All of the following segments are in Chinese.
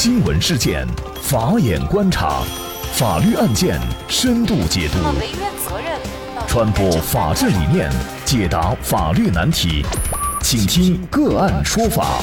新闻事件，法眼观察，法律案件深度解读，传播法治理念，解答法律难题，请听个案说法。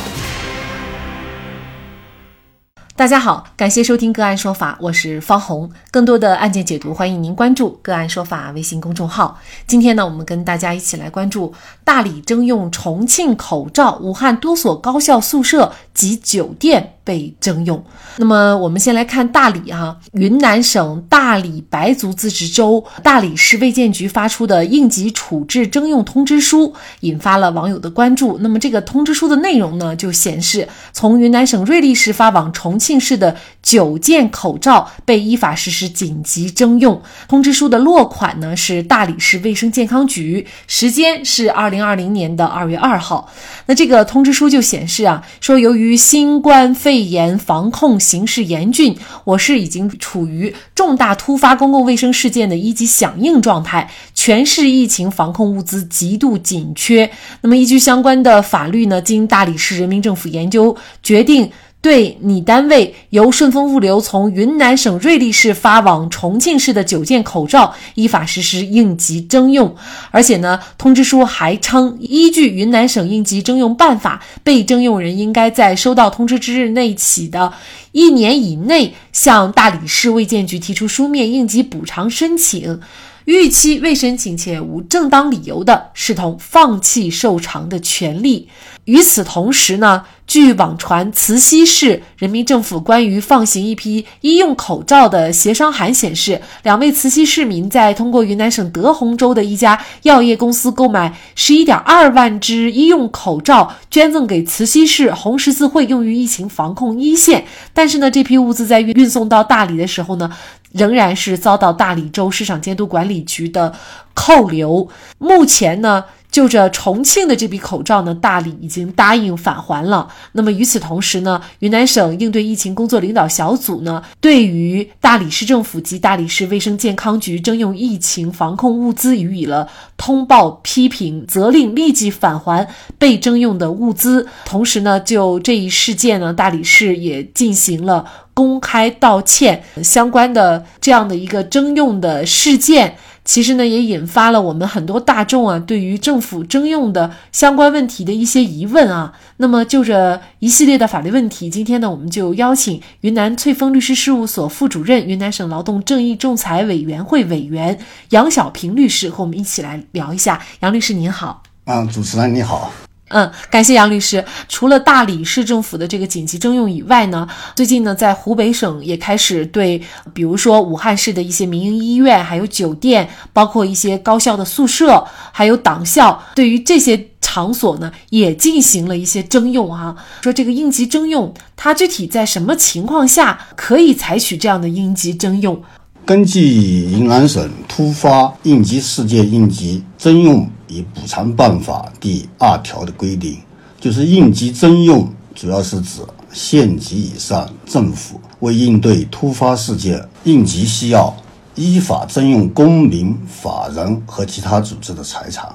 大家好，感谢收听个案说法，我是方红。更多的案件解读，欢迎您关注个案说法微信公众号。今天呢，我们跟大家一起来关注大理征用重庆口罩，武汉多所高校宿舍及酒店。被征用。那么，我们先来看大理哈，云南省大理白族自治州大理市卫健局发出的应急处置征用通知书，引发了网友的关注。那么，这个通知书的内容呢，就显示从云南省瑞丽市发往重庆市的九件口罩被依法实施紧急征用。通知书的落款呢是大理市卫生健康局，时间是二零二零年的二月二号。那这个通知书就显示啊，说由于新冠肺肺炎防控形势严峻，我市已经处于重大突发公共卫生事件的一级响应状态，全市疫情防控物资极度紧缺。那么，依据相关的法律呢，经大理市人民政府研究决定。对你单位由顺丰物流从云南省瑞丽市发往重庆市的九件口罩，依法实施应急征用。而且呢，通知书还称，依据云南省应急征用办法，被征用人应该在收到通知之日内起的一年以内，向大理市卫健局提出书面应急补偿申请。逾期未申请且无正当理由的，视同放弃受偿的权利。与此同时呢，据网传慈溪市人民政府关于放行一批医用口罩的协商函显示，两位慈溪市民在通过云南省德宏州的一家药业公司购买十一点二万只医用口罩，捐赠给慈溪市红十字会用于疫情防控一线。但是呢，这批物资在运运送到大理的时候呢，仍然是遭到大理州市场监督管理局的扣留。目前呢。就着重庆的这笔口罩呢，大理已经答应返还了。那么与此同时呢，云南省应对疫情工作领导小组呢，对于大理市政府及大理市卫生健康局征用疫情防控物资予以了通报批评，责令立即返还被征用的物资。同时呢，就这一事件呢，大理市也进行了公开道歉。相关的这样的一个征用的事件。其实呢，也引发了我们很多大众啊，对于政府征用的相关问题的一些疑问啊。那么就这一系列的法律问题，今天呢，我们就邀请云南翠峰律师事务所副主任、云南省劳动正义仲裁委员会委员杨小平律师和我们一起来聊一下。杨律师您好。嗯，主持人你好。嗯，感谢杨律师。除了大理市政府的这个紧急征用以外呢，最近呢，在湖北省也开始对，比如说武汉市的一些民营医院、还有酒店，包括一些高校的宿舍，还有党校，对于这些场所呢，也进行了一些征用哈。说这个应急征用，它具体在什么情况下可以采取这样的应急征用？根据云南省突发应急事件应急征用。与补偿办法第二条的规定，就是应急征用，主要是指县级以上政府为应对突发事件应急需要，依法征用公民、法人和其他组织的财产。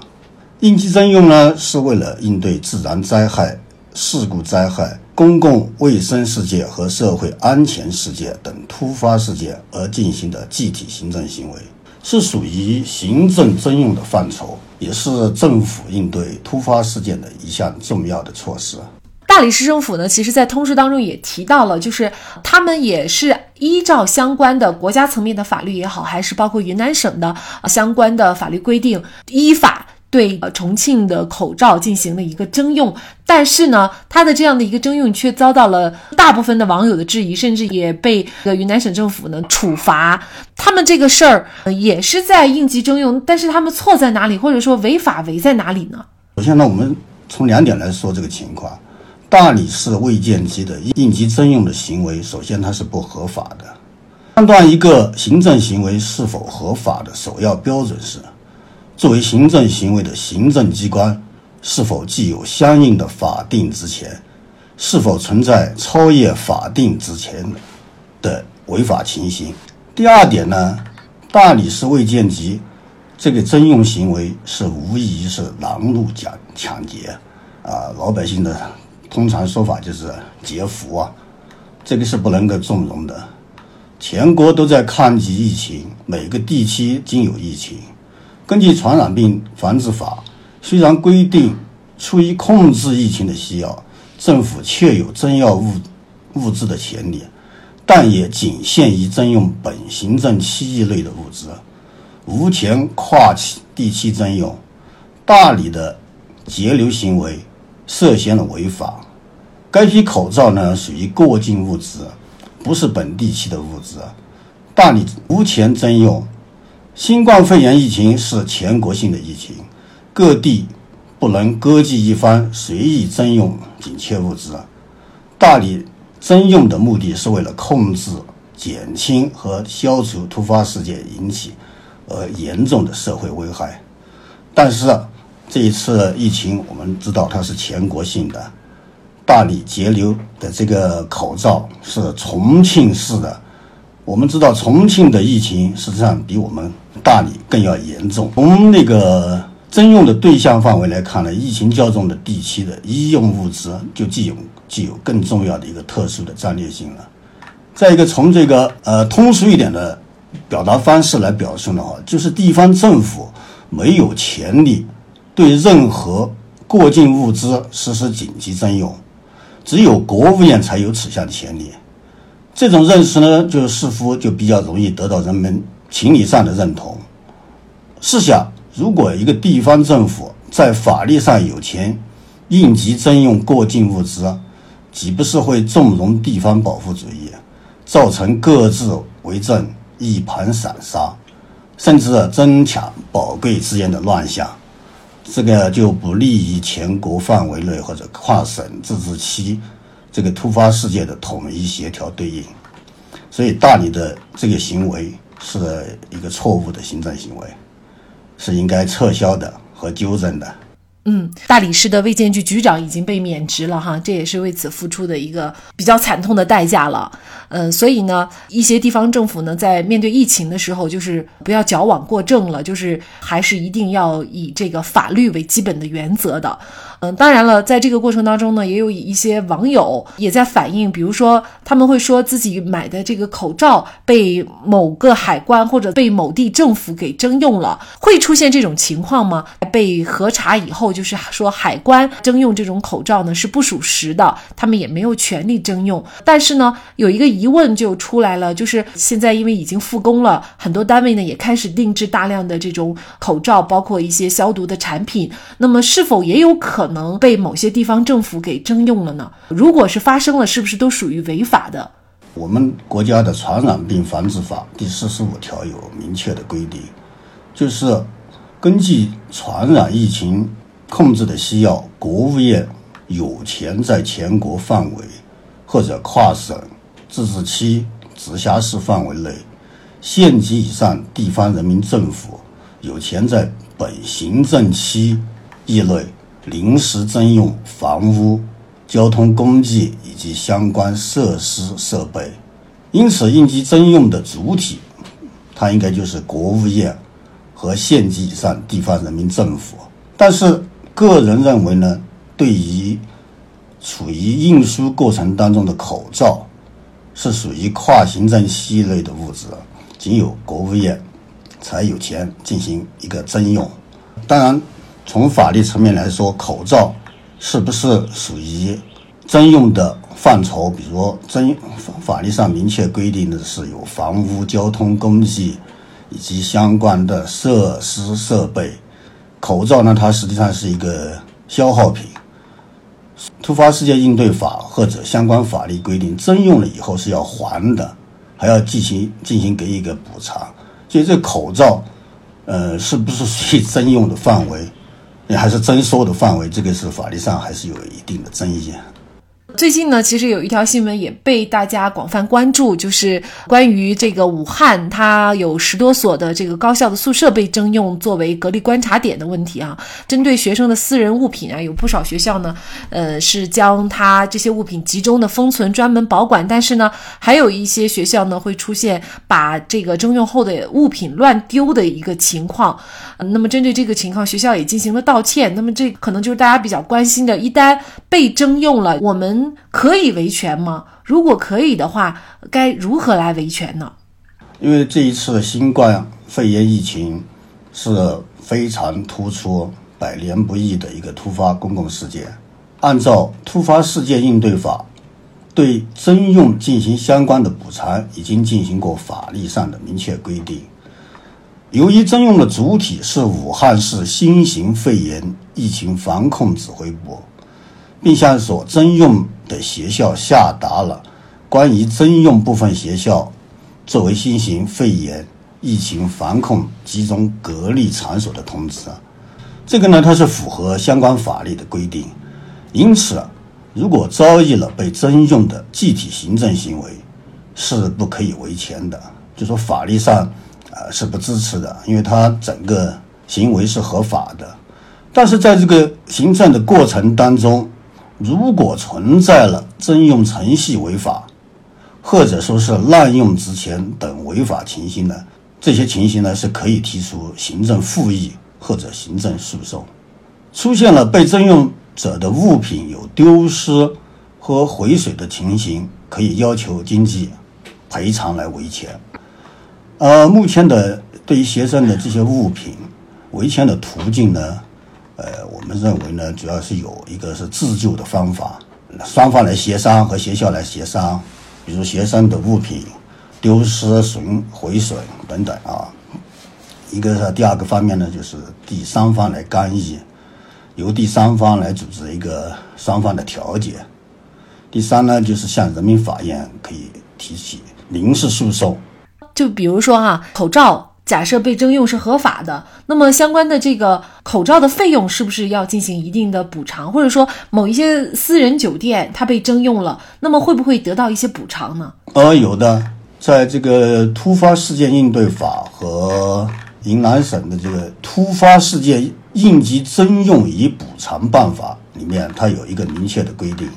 应急征用呢，是为了应对自然灾害、事故灾害、公共卫生事件和社会安全事件等突发事件而进行的具体行政行为。是属于行政征用的范畴，也是政府应对突发事件的一项重要的措施。大理市政府呢，其实在通知当中也提到了，就是他们也是依照相关的国家层面的法律也好，还是包括云南省的相关的法律规定，依法。对呃重庆的口罩进行了一个征用，但是呢，他的这样的一个征用却遭到了大部分的网友的质疑，甚至也被呃云南省政府呢处罚。他们这个事儿也是在应急征用，但是他们错在哪里，或者说违法违在哪里呢？首先呢，我们从两点来说这个情况：大理市卫健局的应急征用的行为，首先它是不合法的。判断一个行政行为是否合法的首要标准是。作为行政行为的行政机关，是否具有相应的法定职权？是否存在超越法定职权的违法情形？第二点呢？大理市卫健局这个征用行为是无疑是拦路抢抢劫啊！老百姓的通常说法就是劫富啊！这个是不能够纵容的。全国都在抗击疫情，每个地区均有疫情。根据《传染病防治法》，虽然规定出于控制疫情的需要，政府确有征要物物资的权利，但也仅限于征用本行政区域内的物资，无权跨区地区征用。大理的截留行为涉嫌了违法。该批口罩呢，属于过境物资。不是本地区的物资，大理无权征用。新冠肺炎疫情是全国性的疫情，各地不能割据一方，随意征用紧缺物资。大理征用的目的是为了控制、减轻和消除突发事件引起而严重的社会危害。但是这一次疫情，我们知道它是全国性的。大理截留的这个口罩是重庆市的，我们知道重庆的疫情实际上比我们大理更要严重。从那个征用的对象范围来看呢，疫情较重的地区的医用物资就具有具有更重要的一个特殊的战略性了。再一个，从这个呃通俗一点的表达方式来表述的话，就是地方政府没有权利对任何过境物资实施紧急征用。只有国务院才有此项的权利，这种认识呢，就似乎就比较容易得到人们情理上的认同。试想，如果一个地方政府在法律上有权应急征用过境物资，岂不是会纵容地方保护主义，造成各自为政、一盘散沙，甚至争抢宝贵资源的乱象？这个就不利于全国范围内或者跨省自治区这个突发事件的统一协调对应，所以大理的这个行为是一个错误的行政行为，是应该撤销的和纠正的。嗯，大理市的卫健局局长已经被免职了哈，这也是为此付出的一个比较惨痛的代价了。嗯，所以呢，一些地方政府呢，在面对疫情的时候，就是不要矫枉过正了，就是还是一定要以这个法律为基本的原则的。嗯，当然了，在这个过程当中呢，也有一些网友也在反映，比如说他们会说自己买的这个口罩被某个海关或者被某地政府给征用了，会出现这种情况吗？被核查以后，就是说海关征用这种口罩呢是不属实的，他们也没有权利征用。但是呢，有一个疑问就出来了，就是现在因为已经复工了，很多单位呢也开始定制大量的这种口罩，包括一些消毒的产品，那么是否也有可？能能被某些地方政府给征用了呢？如果是发生了，是不是都属于违法的？我们国家的《传染病防治法》第四十五条有明确的规定，就是根据传染疫情控制的需要，国务院有权在全国范围或者跨省、自治区、直辖市范围内，县级以上地方人民政府有权在本行政区域内。临时征用房屋、交通工具以及相关设施设备，因此应急征用的主体，它应该就是国务院和县级以上地方人民政府。但是，个人认为呢，对于处于运输过程当中的口罩，是属于跨行政区类的物资，仅有国务院才有权进行一个征用。当然。从法律层面来说，口罩是不是属于征用的范畴？比如，征法律上明确规定的是有房屋、交通工具以及相关的设施设备。口罩呢，它实际上是一个消耗品。突发事件应对法或者相关法律规定，征用了以后是要还的，还要进行进行给予一个补偿。所以，这口罩，呃，是不是属于征用的范围？你还是征收的范围，这个是法律上还是有一定的争议。最近呢，其实有一条新闻也被大家广泛关注，就是关于这个武汉，它有十多所的这个高校的宿舍被征用作为隔离观察点的问题啊。针对学生的私人物品啊，有不少学校呢，呃，是将它这些物品集中的封存，专门保管。但是呢，还有一些学校呢，会出现把这个征用后的物品乱丢的一个情况。那么针对这个情况，学校也进行了道歉。那么这可能就是大家比较关心的，一旦被征用了，我们。可以维权吗？如果可以的话，该如何来维权呢？因为这一次新冠肺炎疫情是非常突出、百年不易的一个突发公共事件。按照突发事件应对法，对征用进行相关的补偿已经进行过法律上的明确规定。由于征用的主体是武汉市新型肺炎疫情防控指挥部，并向所征用的学校下达了关于征用部分学校作为新型肺炎疫情防控集中隔离场所的通知，这个呢，它是符合相关法律的规定。因此，如果遭遇了被征用的具体行政行为，是不可以维权的。就说法律上。呃，是不支持的，因为他整个行为是合法的，但是在这个行政的过程当中，如果存在了征用程序违法，或者说是滥用职权等违法情形呢，这些情形呢是可以提出行政复议或者行政诉讼。出现了被征用者的物品有丢失和毁损的情形，可以要求经济赔偿来维权。呃，目前的对于学生的这些物品维权的途径呢，我们认为呢，主要是有一个是自救的方法，双方来协商和学校来协商，比如学生的物品丢失、损毁损等等啊。一个是第二个方面呢，就是第三方来干预，由第三方来组织一个双方的调解。第三呢，就是向人民法院可以提起民事诉讼。就比如说哈，口罩假设被征用是合法的，那么相关的这个口罩的费用是不是要进行一定的补偿？或者说某一些私人酒店它被征用了，那么会不会得到一些补偿呢？呃，有的，在这个突发事件应对法和云南省的这个突发事件应急征用与补偿办法里面，它有一个明确的规定，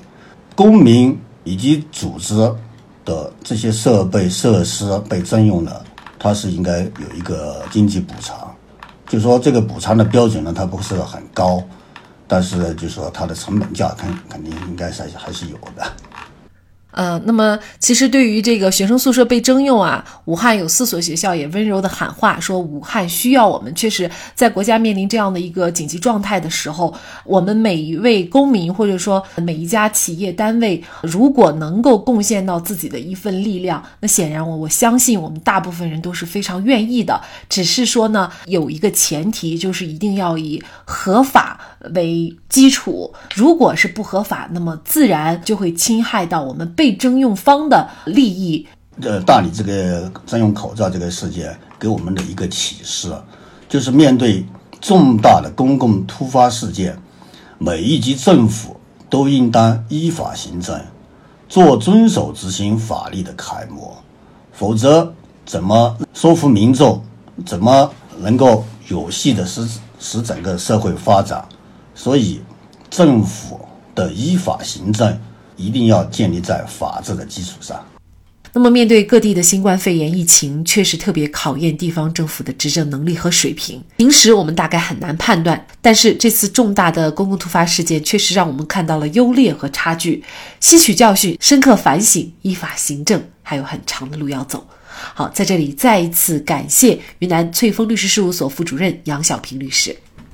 公民以及组织。的这些设备设施被征用了，它是应该有一个经济补偿，就是说这个补偿的标准呢，它不是很高，但是呢就是说它的成本价肯肯定应该是还是有的。呃，那么其实对于这个学生宿舍被征用啊，武汉有四所学校也温柔的喊话说，武汉需要我们。确实，在国家面临这样的一个紧急状态的时候，我们每一位公民或者说每一家企业单位，如果能够贡献到自己的一份力量，那显然我我相信我们大部分人都是非常愿意的。只是说呢，有一个前提，就是一定要以合法为基础。如果是不合法，那么自然就会侵害到我们被。征用方的利益，呃，大理这个征用口罩这个事件给我们的一个启示，就是面对重大的公共突发事件，每一级政府都应当依法行政，做遵守执行法律的楷模，否则怎么说服民众，怎么能够有序的使使整个社会发展？所以，政府的依法行政。一定要建立在法治的基础上。那么，面对各地的新冠肺炎疫情，确实特别考验地方政府的执政能力和水平。平时我们大概很难判断，但是这次重大的公共突发事件，确实让我们看到了优劣和差距，吸取教训，深刻反省，依法行政，还有很长的路要走。好，在这里再一次感谢云南翠峰律师事务所副主任杨小平律师。